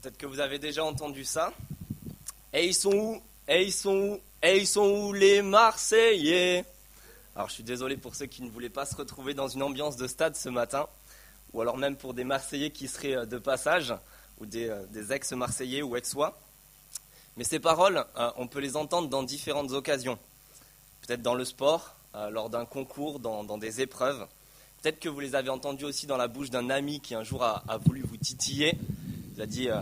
Peut-être que vous avez déjà entendu ça. Et ils sont où Et ils sont où Et ils sont où les Marseillais? Alors je suis désolé pour ceux qui ne voulaient pas se retrouver dans une ambiance de stade ce matin, ou alors même pour des Marseillais qui seraient euh, de passage, ou des, euh, ex-Marseillais ou ex-sois. Mais ces paroles, euh, on peut les entendre dans différentes occasions. Peut-être dans le sport, lors d'un concours, dans, des épreuves. Peut-être que vous les avez entendues aussi dans la bouche d'un ami qui un jour a voulu vous titiller il a dit euh,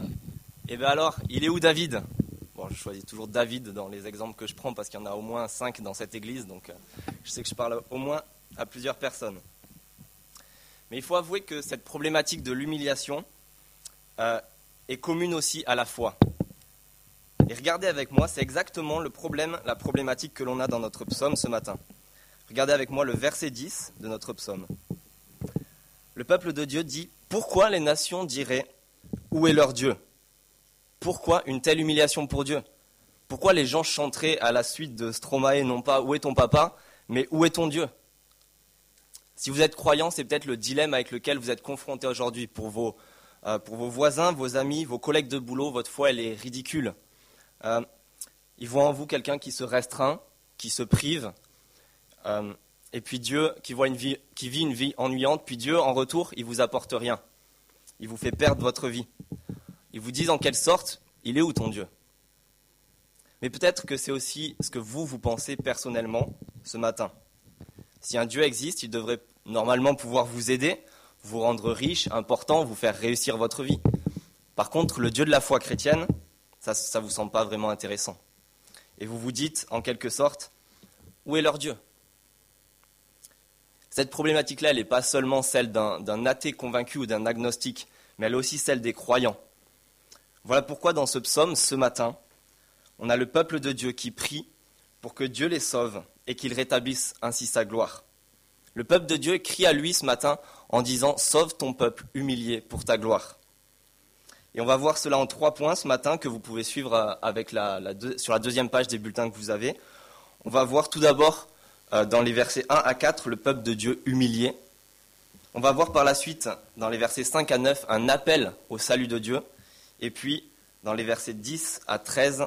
Eh bien alors, il est où David? Bon, je choisis toujours David dans les exemples que je prends parce qu'il y en a au moins cinq dans cette église, donc euh, je sais que je parle au moins à plusieurs personnes. Mais il faut avouer que cette problématique de l'humiliation euh, est commune aussi à la foi. Et regardez avec moi, c'est exactement le problème, la problématique que l'on a dans notre psaume ce matin. Regardez avec moi le verset 10 de notre psaume. Le peuple de Dieu dit Pourquoi les nations diraient où est leur Dieu? Pourquoi une telle humiliation pour Dieu? Pourquoi les gens chanteraient à la suite de Stromae non pas Où est ton papa mais Où est ton Dieu? Si vous êtes croyant, c'est peut-être le dilemme avec lequel vous êtes confronté aujourd'hui. Pour vos, euh, pour vos voisins, vos amis, vos collègues de boulot, votre foi, elle est ridicule. Euh, ils voient en vous quelqu'un qui se restreint, qui se prive, euh, et puis Dieu qui, voit une vie, qui vit une vie ennuyante, puis Dieu, en retour, il vous apporte rien il vous fait perdre votre vie. Il vous dit en quelle sorte, il est où ton Dieu Mais peut-être que c'est aussi ce que vous, vous pensez personnellement ce matin. Si un Dieu existe, il devrait normalement pouvoir vous aider, vous rendre riche, important, vous faire réussir votre vie. Par contre, le Dieu de la foi chrétienne, ça ne vous semble pas vraiment intéressant. Et vous vous dites, en quelque sorte, où est leur Dieu? Cette problématique-là, elle n'est pas seulement celle d'un athée convaincu ou d'un agnostique, mais elle est aussi celle des croyants. Voilà pourquoi dans ce psaume, ce matin, on a le peuple de Dieu qui prie pour que Dieu les sauve et qu'il rétablisse ainsi sa gloire. Le peuple de Dieu crie à lui ce matin en disant Sauve ton peuple humilié pour ta gloire. Et on va voir cela en trois points ce matin que vous pouvez suivre euh, sur la deuxième page des bulletins que vous avez. On va voir tout d'abord euh, dans les versets 1 à 4, le peuple de Dieu humilié. On va voir par la suite, dans les versets 5 à 9, un appel au salut de Dieu. Et puis, dans les versets 10 à 13,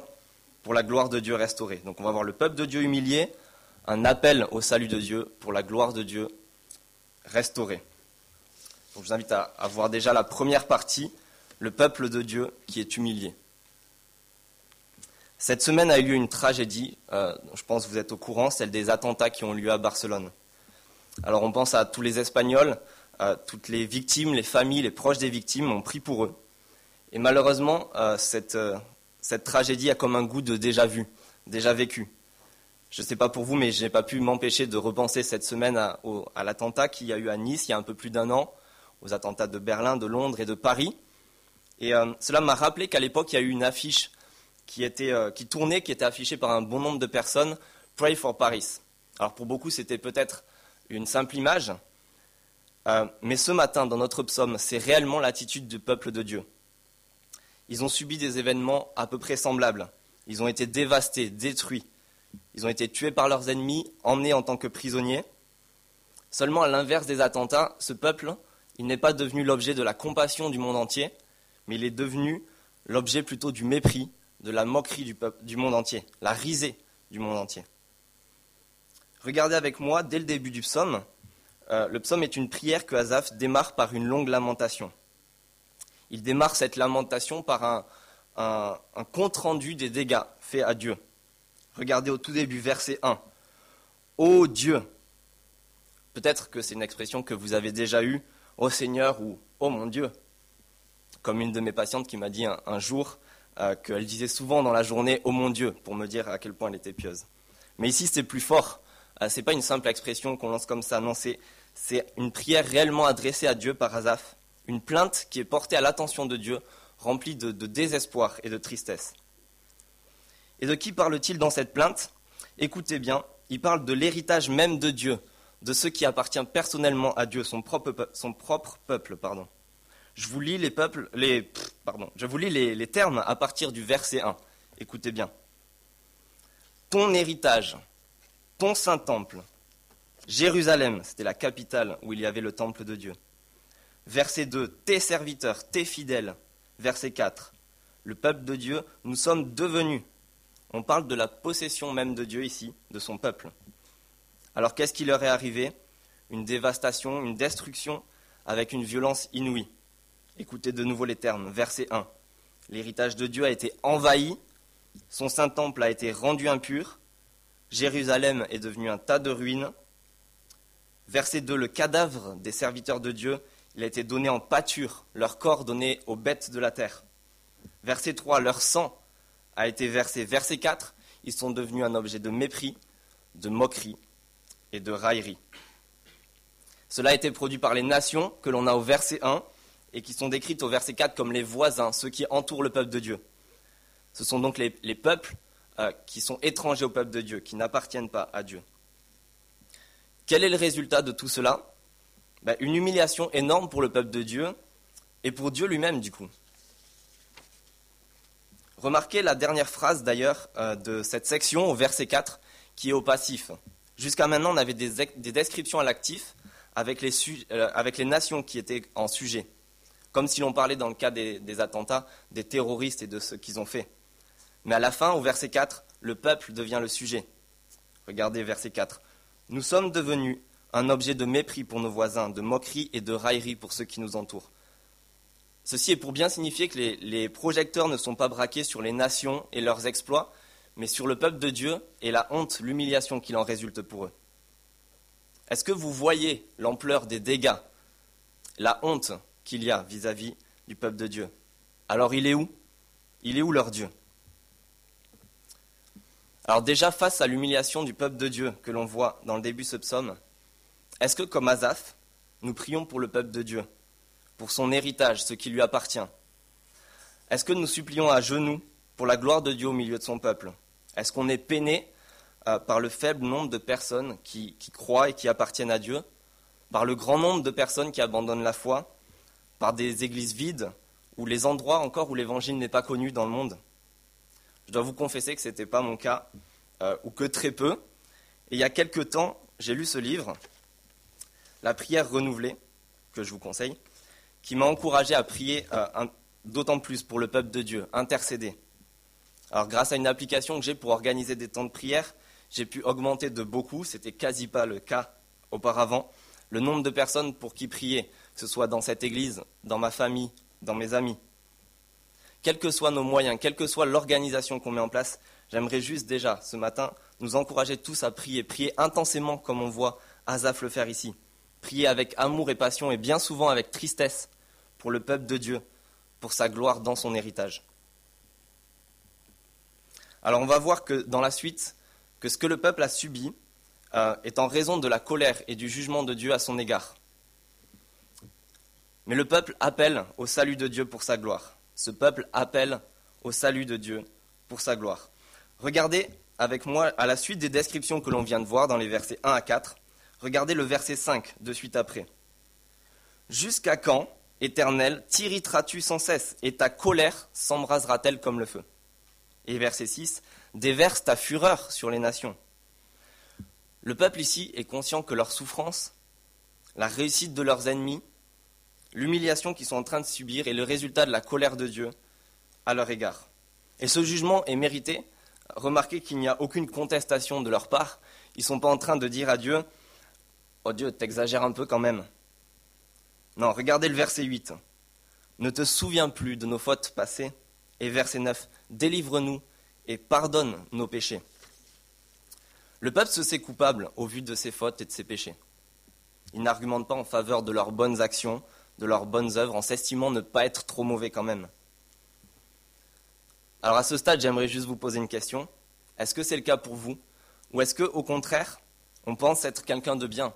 pour la gloire de Dieu restaurée. Donc on va voir le peuple de Dieu humilié, un appel au salut de Dieu pour la gloire de Dieu restaurée. je vous invite à voir déjà la première partie, le peuple de Dieu qui est humilié. Cette semaine a eu lieu une tragédie, euh, je pense que vous êtes au courant, celle des attentats qui ont lieu à Barcelone. Alors on pense à tous les Espagnols, à toutes les victimes, les familles, les proches des victimes ont pris pour eux. Et malheureusement, euh, euh, cette, tragédie a comme un goût de déjà vu, déjà vécu. Je ne sais pas pour vous, mais je n'ai pas pu m'empêcher de repenser cette semaine à, l'attentat qu'il y a eu à Nice il y a un peu plus d'un an, aux attentats de Berlin, de Londres et de Paris. Et cela m'a rappelé qu'à l'époque, il y a eu une affiche qui, était, euh, qui tournait, qui était affiché par un bon nombre de personnes, Pray for Paris. Alors pour beaucoup, c'était peut-être une simple image, euh, mais ce matin, dans notre psaume, c'est réellement l'attitude du peuple de Dieu. Ils ont subi des événements à peu près semblables. Ils ont été dévastés, détruits. Ils ont été tués par leurs ennemis, emmenés en tant que prisonniers. Seulement, à l'inverse des attentats, ce peuple, il n'est pas devenu l'objet de la compassion du monde entier, mais il est devenu l'objet plutôt du mépris, de la moquerie du, monde entier, la risée du monde entier. Regardez avec moi, dès le début du psaume, euh, le psaume est une prière que Asaph démarre par une longue lamentation. Il démarre cette lamentation par un, compte-rendu des dégâts faits à Dieu. Regardez au tout début, verset 1. Ô Dieu Peut-être que c'est une expression que vous avez déjà eue, Ô Seigneur ou Ô mon Dieu. Comme une de mes patientes qui m'a dit un jour, euh, qu'elle disait souvent dans la journée Oh mon Dieu, pour me dire à quel point elle était pieuse. Mais ici, c'est plus fort. Euh, ce n'est pas une simple expression qu'on lance comme ça. Non, c'est, une prière réellement adressée à Dieu par Azaph. Une plainte qui est portée à l'attention de Dieu, remplie de, désespoir et de tristesse. Et de qui parle-t-il dans cette plainte? Écoutez bien, il parle de l'héritage même de Dieu, de ce qui appartient personnellement à Dieu, son propre, peuple. Pardon. Je vous lis les peuples, les, pardon, je vous lis les, termes à partir du verset 1. Écoutez bien. Ton héritage, ton saint temple, Jérusalem, c'était la capitale où il y avait le temple de Dieu. Verset 2, tes serviteurs, tes fidèles. Verset 4, le peuple de Dieu, nous sommes devenus. On parle de la possession même de Dieu ici, de son peuple. Alors qu'est-ce qui leur est arrivé? Une dévastation, une destruction avec une violence inouïe. Écoutez de nouveau les termes. Verset 1. L'héritage de Dieu a été envahi, son saint temple a été rendu impur, Jérusalem est devenu un tas de ruines. Verset 2. Le cadavre des serviteurs de Dieu, il a été donné en pâture, leur corps donné aux bêtes de la terre. Verset 3. Leur sang a été versé. Verset 4. Ils sont devenus un objet de mépris, de moquerie et de raillerie. Cela a été produit par les nations que l'on a au verset 1 et qui sont décrites au verset 4 comme les voisins, ceux qui entourent le peuple de Dieu. Ce sont donc les, peuples euh, qui sont étrangers au peuple de Dieu, qui n'appartiennent pas à Dieu. Quel est le résultat de tout cela? Ben, Une humiliation énorme pour le peuple de Dieu et pour Dieu lui-même du coup. Remarquez la dernière phrase d'ailleurs euh, de cette section au verset 4 qui est au passif. Jusqu'à maintenant, on avait des, descriptions à l'actif euh, avec les nations qui étaient en sujet comme si l'on parlait dans le cas des, attentats des terroristes et de ce qu'ils ont fait. Mais à la fin, au verset 4, le peuple devient le sujet. Regardez verset 4. Nous sommes devenus un objet de mépris pour nos voisins, de moquerie et de raillerie pour ceux qui nous entourent. Ceci est pour bien signifier que les, projecteurs ne sont pas braqués sur les nations et leurs exploits, mais sur le peuple de Dieu et la honte, l'humiliation qu'il en résulte pour eux. Est-ce que vous voyez l'ampleur des dégâts, la honte qu'il y a vis-à-vis du peuple de Dieu? Alors il est où? Il est où leur Dieu? Alors déjà face à l'humiliation du peuple de Dieu que l'on voit dans le début de ce psaume, est-ce que comme Azaph, nous prions pour le peuple de Dieu, pour son héritage, ce qui lui appartient? Est-ce que nous supplions à genoux pour la gloire de Dieu au milieu de son peuple? Est-ce qu'on est peiné euh, par le faible nombre de personnes qui croient et qui appartiennent à Dieu, par le grand nombre de personnes qui abandonnent la foi, par des églises vides ou les endroits encore où l'évangile n'est pas connu dans le monde? Je dois vous confesser que ce n'était pas mon cas, euh, ou que très peu. Et il y a quelque temps, j'ai lu ce livre, La prière renouvelée, que je vous conseille, qui m'a encouragé à prier euh, d'autant plus pour le peuple de Dieu, intercéder. Alors grâce à une application que j'ai pour organiser des temps de prière, j'ai pu augmenter de beaucoup, c'était quasi pas le cas auparavant, le nombre de personnes pour qui prier, que ce soit dans cette église, dans ma famille, dans mes amis. Quels que soient nos moyens, quelle que soit l'organisation qu'on met en place, j'aimerais juste déjà, ce matin, nous encourager tous à prier, prier intensément comme on voit Azaf le faire ici. Prier avec amour et passion et bien souvent avec tristesse pour le peuple de Dieu, pour sa gloire dans son héritage. Alors on va voir que dans la suite, que ce que le peuple a subi euh, est en raison de la colère et du jugement de Dieu à son égard. Mais le peuple appelle au salut de Dieu pour sa gloire. Ce peuple appelle au salut de Dieu pour sa gloire. Regardez avec moi à la suite des descriptions que l'on vient de voir dans les versets 1 à 4. Regardez le verset 5 de suite après. Jusqu'à quand, Éternel, t'irriteras-tu sans cesse et ta colère s'embrasera-t-elle comme le feu? Et verset 6, déverse ta fureur sur les nations. Le peuple ici est conscient que leur souffrance, la réussite de leurs ennemis, l'humiliation qu'ils sont en train de subir est le résultat de la colère de Dieu à leur égard. Et ce jugement est mérité. Remarquez qu'il n'y a aucune contestation de leur part. Ils ne sont pas en train de dire à Dieu Oh Dieu, t'exagères un peu quand même. Non, regardez le verset 8. Ne te souviens plus de nos fautes passées. Et verset 9. Délivre-nous et pardonne nos péchés. Le peuple se sait coupable au vu de ses fautes et de ses péchés. Il n'argumente pas en faveur de leurs bonnes actions, de leurs bonnes œuvres, en s'estimant ne pas être trop mauvais quand même. Alors à ce stade, j'aimerais juste vous poser une question. Est-ce que c'est le cas pour vous? Ou est-ce que, au contraire, on pense être quelqu'un de bien,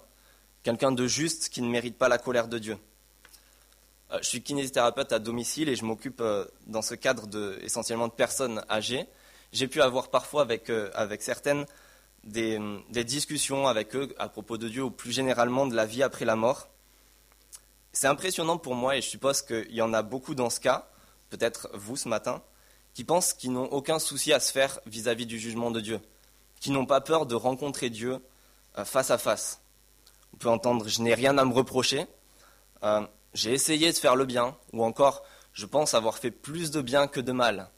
quelqu'un de juste qui ne mérite pas la colère de Dieu euh, Je suis kinésithérapeute à domicile et je m'occupe euh, dans ce cadre essentiellement de personnes âgées. J'ai pu avoir parfois avec, euh, avec certaines des, discussions avec eux à propos de Dieu ou plus généralement de la vie après la mort. C'est impressionnant pour moi et je suppose qu'il y en a beaucoup dans ce cas, peut-être vous ce matin, qui pensent qu'ils n'ont aucun souci à se faire vis-à-vis du jugement de Dieu, qui n'ont pas peur de rencontrer Dieu face à face. On peut entendre je n'ai rien à me reprocher, euh, j'ai essayé de faire le bien, ou encore Je pense avoir fait plus de bien que de mal.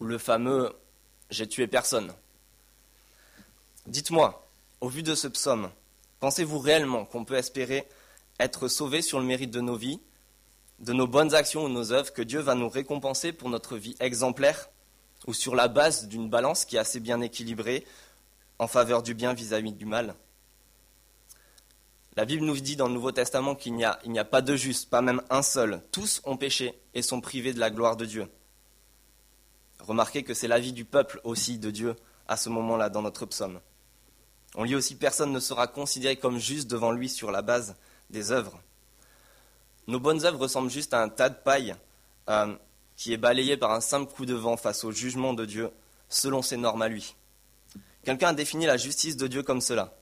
Ou le fameux J'ai tué personne. Dites-moi, au vu de ce psaume, pensez-vous réellement qu'on peut espérer être sauvé sur le mérite de nos vies, de nos bonnes actions ou nos œuvres, que Dieu va nous récompenser pour notre vie exemplaire, ou sur la base d'une balance qui est assez bien équilibrée en faveur du bien vis-à-vis du mal? La Bible nous dit dans le Nouveau Testament qu'il n'y a, a pas de juste, pas même un seul. Tous ont péché et sont privés de la gloire de Dieu. Remarquez que c'est l'avis du peuple aussi de Dieu à ce moment-là dans notre psaume. On lit aussi personne ne sera considéré comme juste devant lui sur la base des œuvres. Nos bonnes œuvres ressemblent juste à un tas de paille euh, qui est balayé par un simple coup de vent face au jugement de Dieu selon ses normes à lui. Quelqu'un a défini la justice de Dieu comme cela.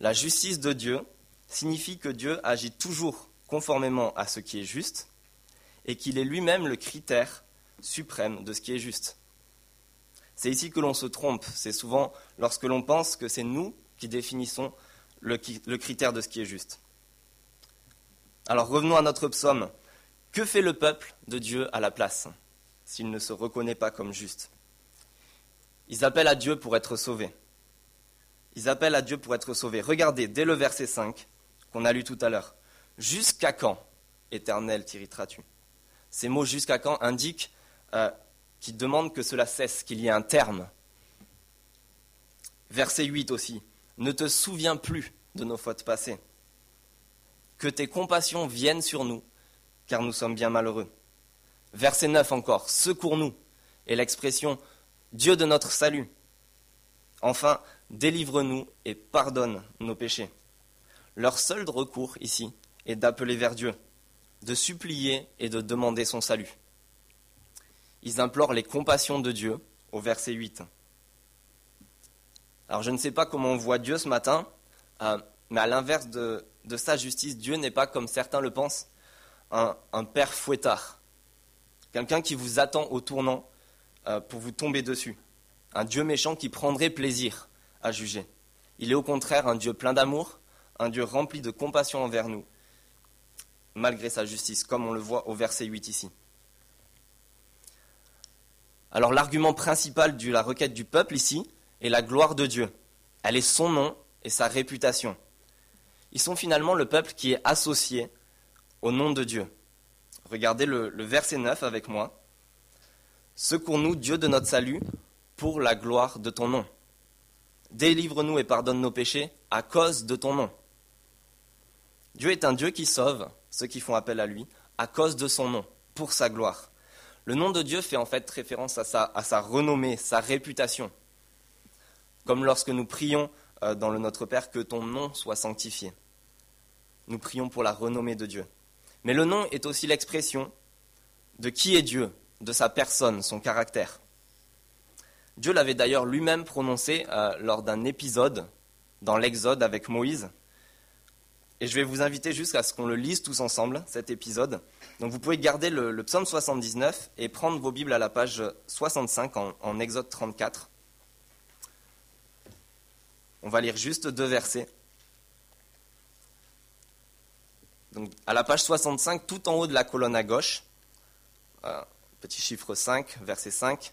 La justice de Dieu signifie que Dieu agit toujours conformément à ce qui est juste et qu'il est lui-même le critère suprême de ce qui est juste. C'est ici que l'on se trompe. C'est souvent lorsque l'on pense que c'est nous qui définissons le, critère de ce qui est juste. Alors revenons à notre psaume. Que fait le peuple de Dieu à la place s'il ne se reconnaît pas comme juste? Ils appellent à Dieu pour être sauvés. Ils appellent à Dieu pour être sauvés. Regardez, dès le verset 5 qu'on a lu tout à l'heure. Jusqu'à quand, éternel, t'irriteras-tu Ces mots jusqu'à quand indiquent euh, qu'ils demandent que cela cesse, qu'il y ait un terme. Verset 8 aussi. Ne te souviens plus de nos fautes passées. Que tes compassions viennent sur nous, car nous sommes bien malheureux. Verset 9 encore. Secours-nous. Et l'expression Dieu de notre salut. Enfin, délivre-nous et pardonne nos péchés. Leur seul recours ici est d'appeler vers Dieu, de supplier et de demander son salut. Ils implorent les compassions de Dieu au verset 8. Alors je ne sais pas comment on voit Dieu ce matin, euh, mais à l'inverse de, sa justice, Dieu n'est pas, comme certains le pensent, un, père fouettard, quelqu'un qui vous attend au tournant euh, pour vous tomber dessus, un Dieu méchant qui prendrait plaisir à juger. Il est au contraire un Dieu plein d'amour, un Dieu rempli de compassion envers nous, malgré sa justice, comme on le voit au verset 8 ici. Alors l'argument principal de la requête du peuple ici est la gloire de Dieu. Elle est son nom et sa réputation. Ils sont finalement le peuple qui est associé au nom de Dieu. Regardez le, verset 9 avec moi. Secours-nous, Dieu de notre salut, pour la gloire de ton nom. Délivre-nous et pardonne nos péchés à cause de ton nom. Dieu est un Dieu qui sauve ceux qui font appel à lui à cause de son nom, pour sa gloire. Le nom de Dieu fait en fait référence à sa, renommée, sa réputation. Comme lorsque nous prions euh, dans le Notre Père que ton nom soit sanctifié. Nous prions pour la renommée de Dieu. Mais le nom est aussi l'expression de qui est Dieu, de sa personne, son caractère. Dieu l'avait d'ailleurs lui-même prononcé euh, lors d'un épisode dans l'Exode avec Moïse. Et je vais vous inviter jusqu'à ce qu'on le lise tous ensemble, cet épisode. Donc vous pouvez garder le, psaume 79 et prendre vos Bibles à la page 65 en, Exode 34. On va lire juste deux versets. Donc, à la page 65, tout en haut de la colonne à gauche, euh, petit chiffre 5, verset 5.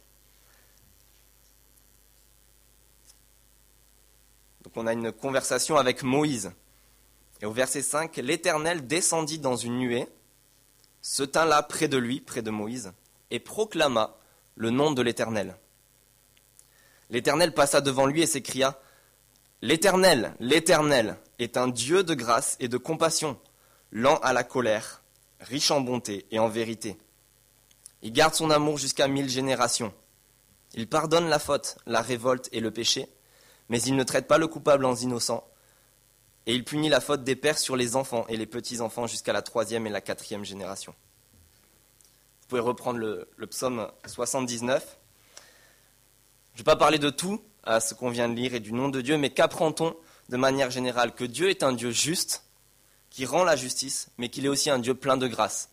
Donc on a une conversation avec Moïse. Et au verset 5, l'Éternel descendit dans une nuée, se tint là près de lui, près de Moïse, et proclama le nom de l'Éternel. L'Éternel passa devant lui et s'écria, L'Éternel, l'Éternel est un Dieu de grâce et de compassion, lent à la colère, riche en bonté et en vérité. Il garde son amour jusqu'à mille générations. Il pardonne la faute, la révolte et le péché, mais il ne traite pas le coupable en innocent, et il punit la faute des pères sur les enfants et les petits-enfants jusqu'à la troisième et la quatrième génération. Vous pouvez reprendre le, psaume 79. Je ne vais pas parler de tout à ce qu'on vient de lire et du nom de Dieu, mais qu'apprend-on de manière générale Que Dieu est un Dieu juste, qui rend la justice, mais qu'il est aussi un Dieu plein de grâce.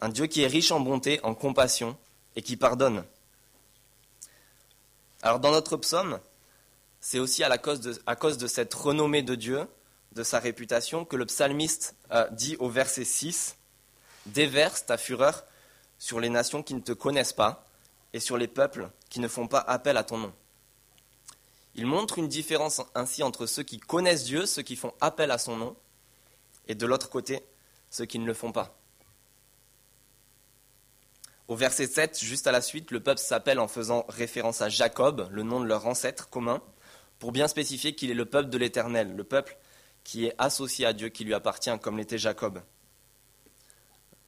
Un Dieu qui est riche en bonté, en compassion, et qui pardonne. Alors dans notre psaume, c'est aussi à, cause de, cette renommée de Dieu, de sa réputation, que le psalmiste dit au verset 6 Déverse ta fureur sur les nations qui ne te connaissent pas et sur les peuples qui ne font pas appel à ton nom. Il montre une différence ainsi entre ceux qui connaissent Dieu, ceux qui font appel à son nom, et de l'autre côté, ceux qui ne le font pas. Au verset 7, juste à la suite, le peuple s'appelle en faisant référence à Jacob, le nom de leur ancêtre commun, pour bien spécifier qu'il est le peuple de l'Éternel, le peuple qui est associé à Dieu, qui lui appartient, comme l'était Jacob.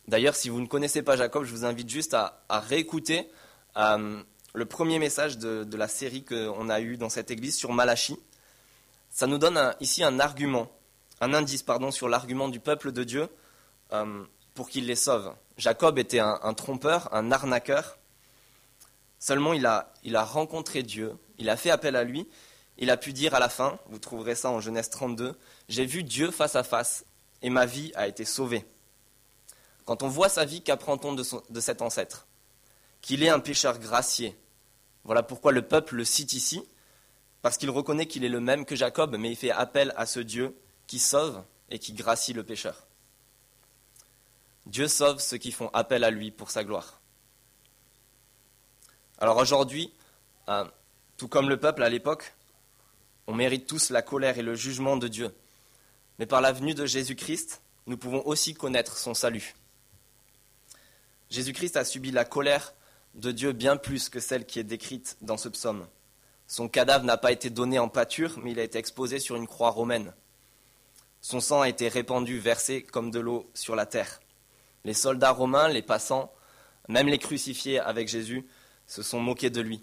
D'ailleurs, si vous ne connaissez pas Jacob, je vous invite juste à, réécouter euh, le premier message de, la série qu'on a eu dans cette église sur Malachi. Ça nous donne ici un argument, un indice pardon, sur l'argument du peuple de Dieu euh, pour qu'il les sauve. Jacob était un, trompeur, un arnaqueur. Seulement, il a, il a rencontré Dieu, il a fait appel à lui, il a pu dire à la fin, vous trouverez ça en Genèse 32, J'ai vu Dieu face à face, et ma vie a été sauvée. Quand on voit sa vie, qu'apprend-on de, cet ancêtre? Qu'il est un pécheur gracié. Voilà pourquoi le peuple le cite ici, parce qu'il reconnaît qu'il est le même que Jacob, mais il fait appel à ce Dieu qui sauve et qui gracie le pécheur. Dieu sauve ceux qui font appel à lui pour sa gloire. Alors aujourd'hui, euh, tout comme le peuple à l'époque, on mérite tous la colère et le jugement de Dieu. Mais par la venue de Jésus-Christ, nous pouvons aussi connaître son salut. Jésus-Christ a subi la colère de Dieu bien plus que celle qui est décrite dans ce psaume. Son cadavre n'a pas été donné en pâture, mais il a été exposé sur une croix romaine. Son sang a été répandu, versé comme de l'eau sur la terre. Les soldats romains, les passants, même les crucifiés avec Jésus, se sont moqués de lui.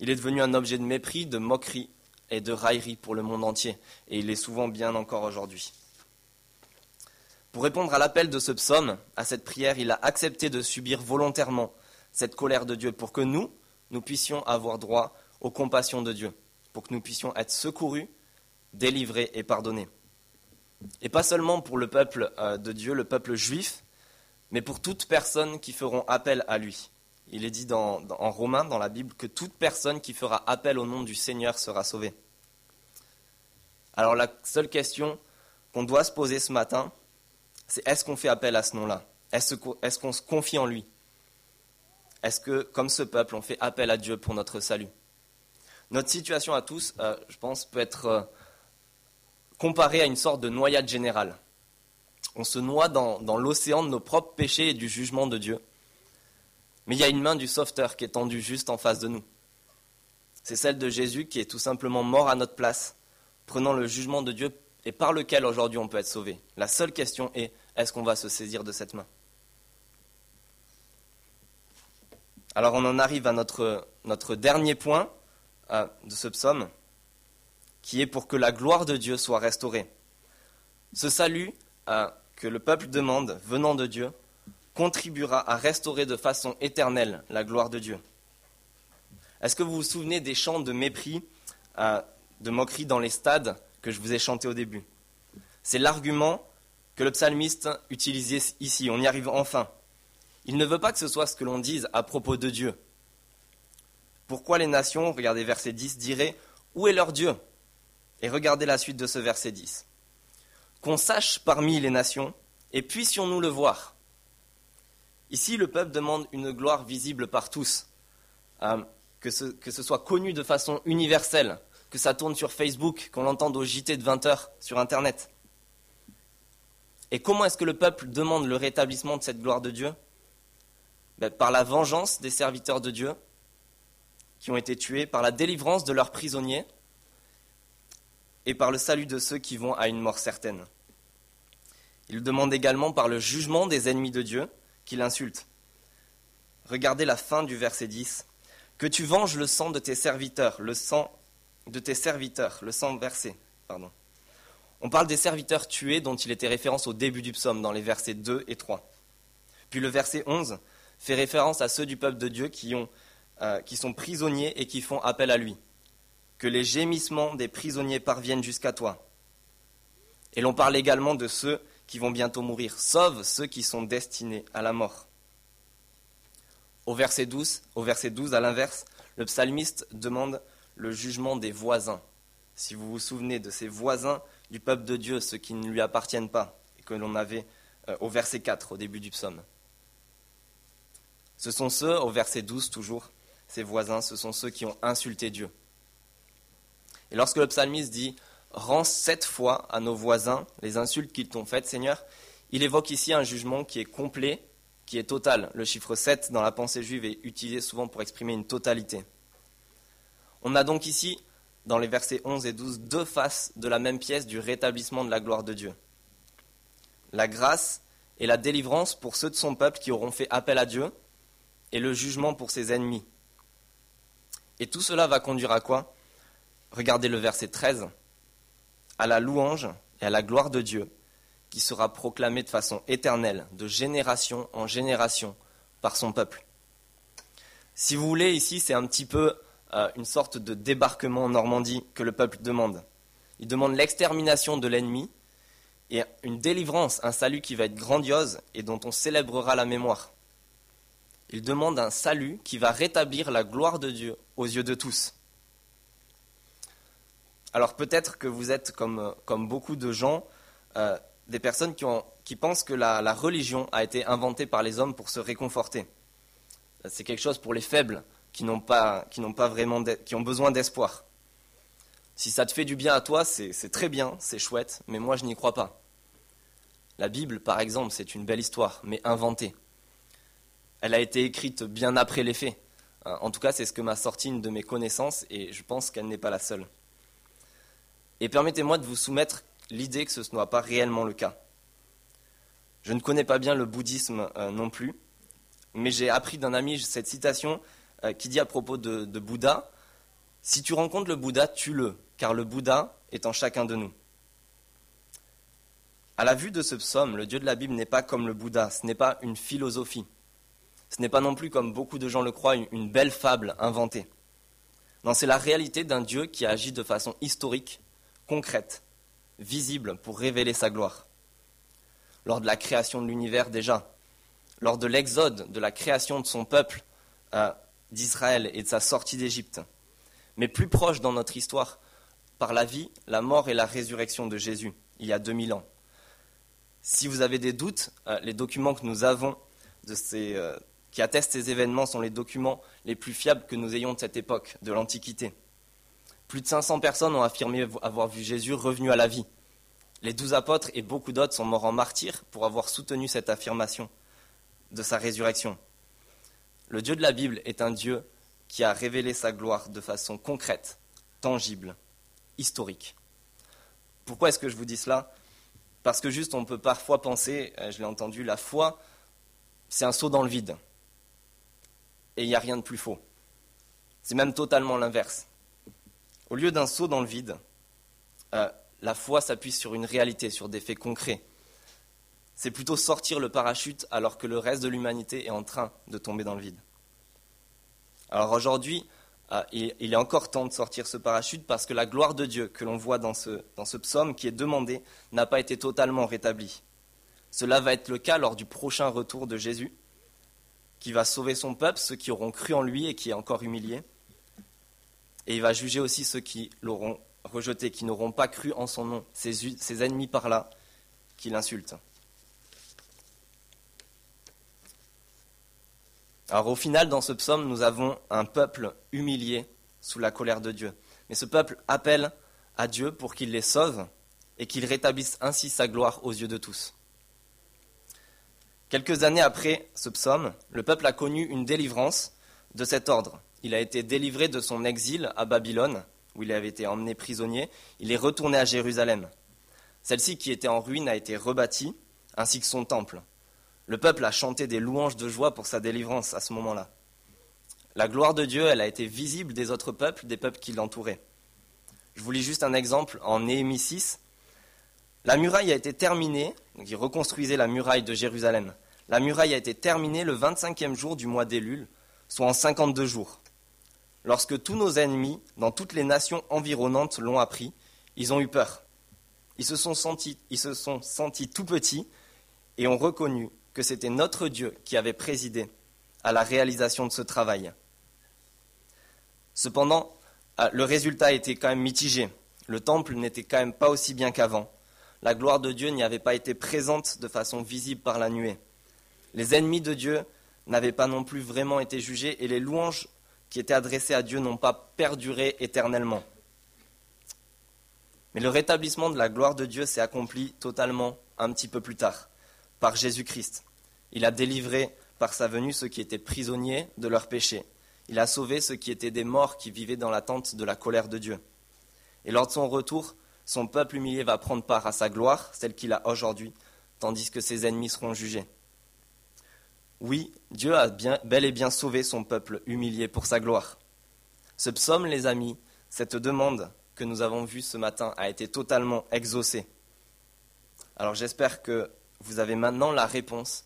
Il est devenu un objet de mépris, de moquerie et de raillerie pour le monde entier, et il est souvent bien encore aujourd'hui. Pour répondre à l'appel de ce psaume, à cette prière, il a accepté de subir volontairement cette colère de Dieu pour que nous, nous puissions avoir droit aux compassions de Dieu, pour que nous puissions être secourus, délivrés et pardonnés. Et pas seulement pour le peuple euh, de Dieu, le peuple juif, mais pour toute personne qui feront appel à lui. Il est dit en Romains, dans la Bible, que toute personne qui fera appel au nom du Seigneur sera sauvée. Alors la seule question qu'on doit se poser ce matin, c'est est-ce qu'on fait appel à ce nom-là? Est-ce qu'on se confie en lui? Est-ce que, comme ce peuple, on fait appel à Dieu pour notre salut? Notre situation à tous, euh, je pense, peut être euh, comparée à une sorte de noyade générale. On se noie dans, l'océan de nos propres péchés et du jugement de Dieu. Mais il y a une main du sauveteur qui est tendue juste en face de nous. C'est celle de Jésus qui est tout simplement mort à notre place, prenant le jugement de Dieu et par lequel aujourd'hui on peut être sauvé. La seule question est, est-ce qu'on va se saisir de cette main? Alors on en arrive à notre, dernier point euh, de ce psaume, qui est pour que la gloire de Dieu soit restaurée. Ce salut, euh, que le peuple demande, venant de Dieu, contribuera à restaurer de façon éternelle la gloire de Dieu. Est-ce que vous vous souvenez des chants de mépris, euh, de moquerie dans les stades que je vous ai chantés au début C'est l'argument que le psalmiste utilisait ici. On y arrive enfin. Il ne veut pas que ce soit ce que l'on dise à propos de Dieu. Pourquoi les nations, regardez verset 10, diraient Où est leur Dieu? Et regardez la suite de ce verset 10 qu'on sache parmi les nations, et puissions-nous le voir. Ici, le peuple demande une gloire visible par tous, ce, que ce soit connu de façon universelle, que ça tourne sur Facebook, qu'on l'entende au JT de 20 heures sur Internet. Et comment est-ce que le peuple demande le rétablissement de cette gloire de Dieu? Ben, Par la vengeance des serviteurs de Dieu qui ont été tués, par la délivrance de leurs prisonniers et par le salut de ceux qui vont à une mort certaine. Il demande également par le jugement des ennemis de Dieu qui l'insultent. Regardez la fin du verset 10. Que tu venges le sang de tes serviteurs, le sang de tes serviteurs, le sang versé. Pardon. On parle des serviteurs tués dont il était référence au début du psaume dans les versets 2 et 3. Puis le verset 11 fait référence à ceux du peuple de Dieu qui, ont, euh, qui sont prisonniers et qui font appel à lui. Que les gémissements des prisonniers parviennent jusqu'à toi. Et l'on parle également de ceux qui vont bientôt mourir. Sauve ceux qui sont destinés à la mort. Au verset 12, au verset 12 à l'inverse, le psalmiste demande le jugement des voisins. Si vous vous souvenez de ces voisins du peuple de Dieu, ceux qui ne lui appartiennent pas, que l'on avait euh, au verset 4 au début du psaume. Ce sont ceux, au verset 12 toujours, ses voisins, ce sont ceux qui ont insulté Dieu. Et lorsque le psalmiste dit Rends sept fois à nos voisins les insultes qu'ils t'ont faites, Seigneur, il évoque ici un jugement qui est complet, qui est total. Le chiffre 7 dans la pensée juive est utilisé souvent pour exprimer une totalité. On a donc ici, dans les versets 11 et 12, deux faces de la même pièce du rétablissement de la gloire de Dieu. La grâce et la délivrance pour ceux de son peuple qui auront fait appel à Dieu, et le jugement pour ses ennemis. Et tout cela va conduire à quoi? Regardez le verset 13. À la louange et à la gloire de Dieu, qui sera proclamée de façon éternelle, de génération en génération, par son peuple. Si vous voulez, ici, c'est un petit peu une sorte de débarquement en Normandie que le peuple demande. Il demande l'extermination de l'ennemi et une délivrance, un salut qui va être grandiose et dont on célébrera la mémoire. Il demande un salut qui va rétablir la gloire de Dieu aux yeux de tous. Alors peut-être que vous êtes comme, comme beaucoup de gens, euh, des personnes qui, ont, qui pensent que la, religion a été inventée par les hommes pour se réconforter. C'est quelque chose pour les faibles qui n'ont pas, qui n'ont pas vraiment, qui ont besoin d'espoir. Si ça te fait du bien à toi, c'est très bien, c'est chouette, mais moi je n'y crois pas. La Bible, par exemple, c'est une belle histoire, mais inventée. Elle a été écrite bien après les faits. En tout cas, c'est ce que m'a sorti une de mes connaissances, et je pense qu'elle n'est pas la seule. Et permettez-moi de vous soumettre l'idée que ce ne soit pas réellement le cas. Je ne connais pas bien le bouddhisme euh, non plus, mais j'ai appris d'un ami cette citation euh, qui dit à propos de, Bouddha, Si tu rencontres le Bouddha, tue-le, car le Bouddha est en chacun de nous. À la vue de ce psaume, le Dieu de la Bible n'est pas comme le Bouddha, ce n'est pas une philosophie. Ce n'est pas non plus, comme beaucoup de gens le croient, une belle fable inventée. Non, c'est la réalité d'un Dieu qui agit de façon historique concrète, visible pour révéler sa gloire. Lors de la création de l'univers déjà, lors de l'exode, de la création de son peuple euh, d'Israël et de sa sortie d'Égypte, mais plus proche dans notre histoire, par la vie, la mort et la résurrection de Jésus, il y a 2000 ans. Si vous avez des doutes, euh, les documents que nous avons de ces, euh, qui attestent ces événements sont les documents les plus fiables que nous ayons de cette époque, de l'Antiquité. Plus de 500 personnes ont affirmé avoir vu Jésus revenu à la vie. Les douze apôtres et beaucoup d'autres sont morts en martyrs pour avoir soutenu cette affirmation de sa résurrection. Le Dieu de la Bible est un Dieu qui a révélé sa gloire de façon concrète, tangible, historique. Pourquoi est-ce que je vous dis cela? Parce que juste on peut parfois penser, euh, je l'ai entendu, la foi, c'est un saut dans le vide. Et il n'y a rien de plus faux. C'est même totalement l'inverse. Au lieu d'un saut dans le vide, euh, la foi s'appuie sur une réalité, sur des faits concrets. C'est plutôt sortir le parachute alors que le reste de l'humanité est en train de tomber dans le vide. Alors aujourd'hui, euh, il, est encore temps de sortir ce parachute parce que la gloire de Dieu que l'on voit dans ce, dans ce psaume qui est demandé n'a pas été totalement rétablie. Cela va être le cas lors du prochain retour de Jésus, qui va sauver son peuple, ceux qui auront cru en lui et qui est encore humilié. Et il va juger aussi ceux qui l'auront rejeté, qui n'auront pas cru en son nom, ses, ennemis par là, qui l'insultent. Alors au final, dans ce psaume, nous avons un peuple humilié sous la colère de Dieu. Mais ce peuple appelle à Dieu pour qu'il les sauve et qu'il rétablisse ainsi sa gloire aux yeux de tous. Quelques années après ce psaume, le peuple a connu une délivrance de cet ordre il a été délivré de son exil à Babylone, où il avait été emmené prisonnier. Il est retourné à Jérusalem. Celle-ci, qui était en ruine, a été rebâtie, ainsi que son temple. Le peuple a chanté des louanges de joie pour sa délivrance à ce moment-là. La gloire de Dieu, elle a été visible des autres peuples, des peuples qui l'entouraient. Je vous lis juste un exemple en Néhémie 6. La muraille a été terminée, donc il reconstruisait la muraille de Jérusalem. La muraille a été terminée le 25e jour du mois d'Élul, soit en 52 jours. Lorsque tous nos ennemis, dans toutes les nations environnantes, l'ont appris, ils ont eu peur. Ils se sont sentis, ils se sont sentis tout petits et ont reconnu que c'était notre Dieu qui avait présidé à la réalisation de ce travail. Cependant, ah, le résultat était quand même mitigé. Le temple n'était quand même pas aussi bien qu'avant. La gloire de Dieu n'y avait pas été présente de façon visible par la nuée. Les ennemis de Dieu n'avaient pas non plus vraiment été jugées et les louanges qui étaient adressées à Dieu n'ont pas perduré éternellement. Mais le rétablissement de la gloire de Dieu s'est accompli totalement un petit peu plus tard, par Jésus-Christ. Il a délivré par sa venue ceux qui étaient prisonniers de leurs péchés. Il a sauvé ceux qui étaient des morts qui vivaient dans l'attente de la colère de Dieu. Et lors de son retour, son peuple humilié va prendre part à sa gloire, celle qu'il a aujourd'hui, tandis que ses ennemis seront jugés. Oui, Dieu a bel et bien sauvé son peuple humilié pour sa gloire. Ce psaume, les amis, cette demande que nous avons vue ce matin a été totalement exaucée. Alors j'espère que vous avez maintenant la réponse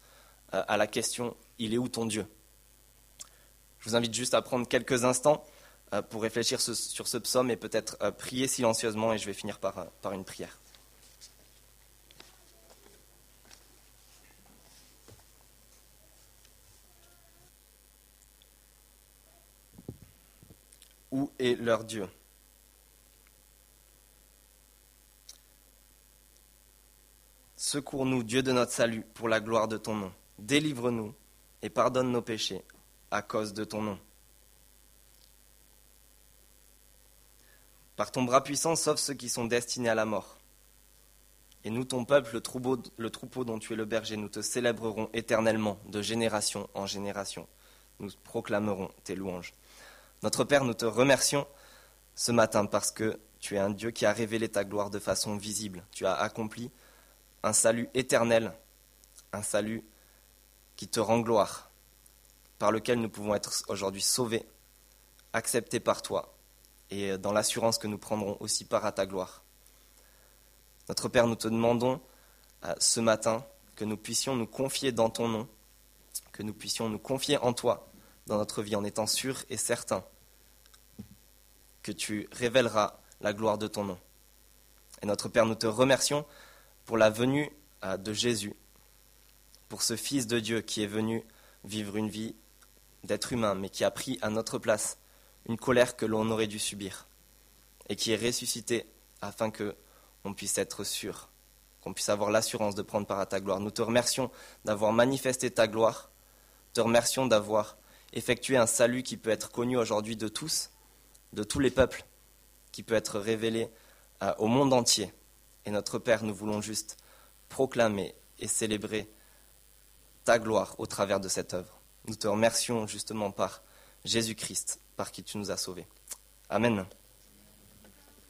euh, à la question Il est où ton Dieu? Je vous invite juste à prendre quelques instants euh, pour réfléchir sur ce psaume et peut-être euh, prier silencieusement et je vais finir par, par une prière. Où est leur Dieu? Secours-nous, Dieu de notre salut, pour la gloire de ton nom. Délivre-nous et pardonne nos péchés à cause de ton nom. Par ton bras puissant, sauve ceux qui sont destinés à la mort. Et nous, ton peuple, le troupeau, le troupeau dont tu es le berger, nous te célébrerons éternellement, de génération en génération. Nous proclamerons tes louanges. Notre Père, nous te remercions ce matin parce que tu es un Dieu qui a révélé ta gloire de façon visible. Tu as accompli un salut éternel, un salut qui te rend gloire, par lequel nous pouvons être aujourd'hui sauvés, acceptés par toi, et dans l'assurance que nous prendrons aussi part à ta gloire. Notre Père, nous te demandons euh, ce matin que nous puissions nous confier dans ton nom, que nous puissions nous confier en toi dans notre vie en étant sûrs et certains que tu révéleras la gloire de ton nom. Et notre Père, nous te remercions pour la venue euh, de Jésus, pour ce Fils de Dieu qui est venu vivre une vie d'être humain, mais qui a pris à notre place une colère que l'on aurait dû subir, et qui est ressuscité afin que on puisse être sûr, qu'on puisse avoir l'assurance de prendre part à ta gloire. Nous te remercions d'avoir manifesté ta gloire, te remercions d'avoir effectué un salut qui peut être connu aujourd'hui de tous, de tous les peuples, qui peut être révélé euh, au monde entier. Et notre Père, nous voulons juste proclamer et célébrer ta gloire au travers de cette œuvre. Nous te remercions justement par Jésus-Christ, par qui tu nous as sauvés. Amen.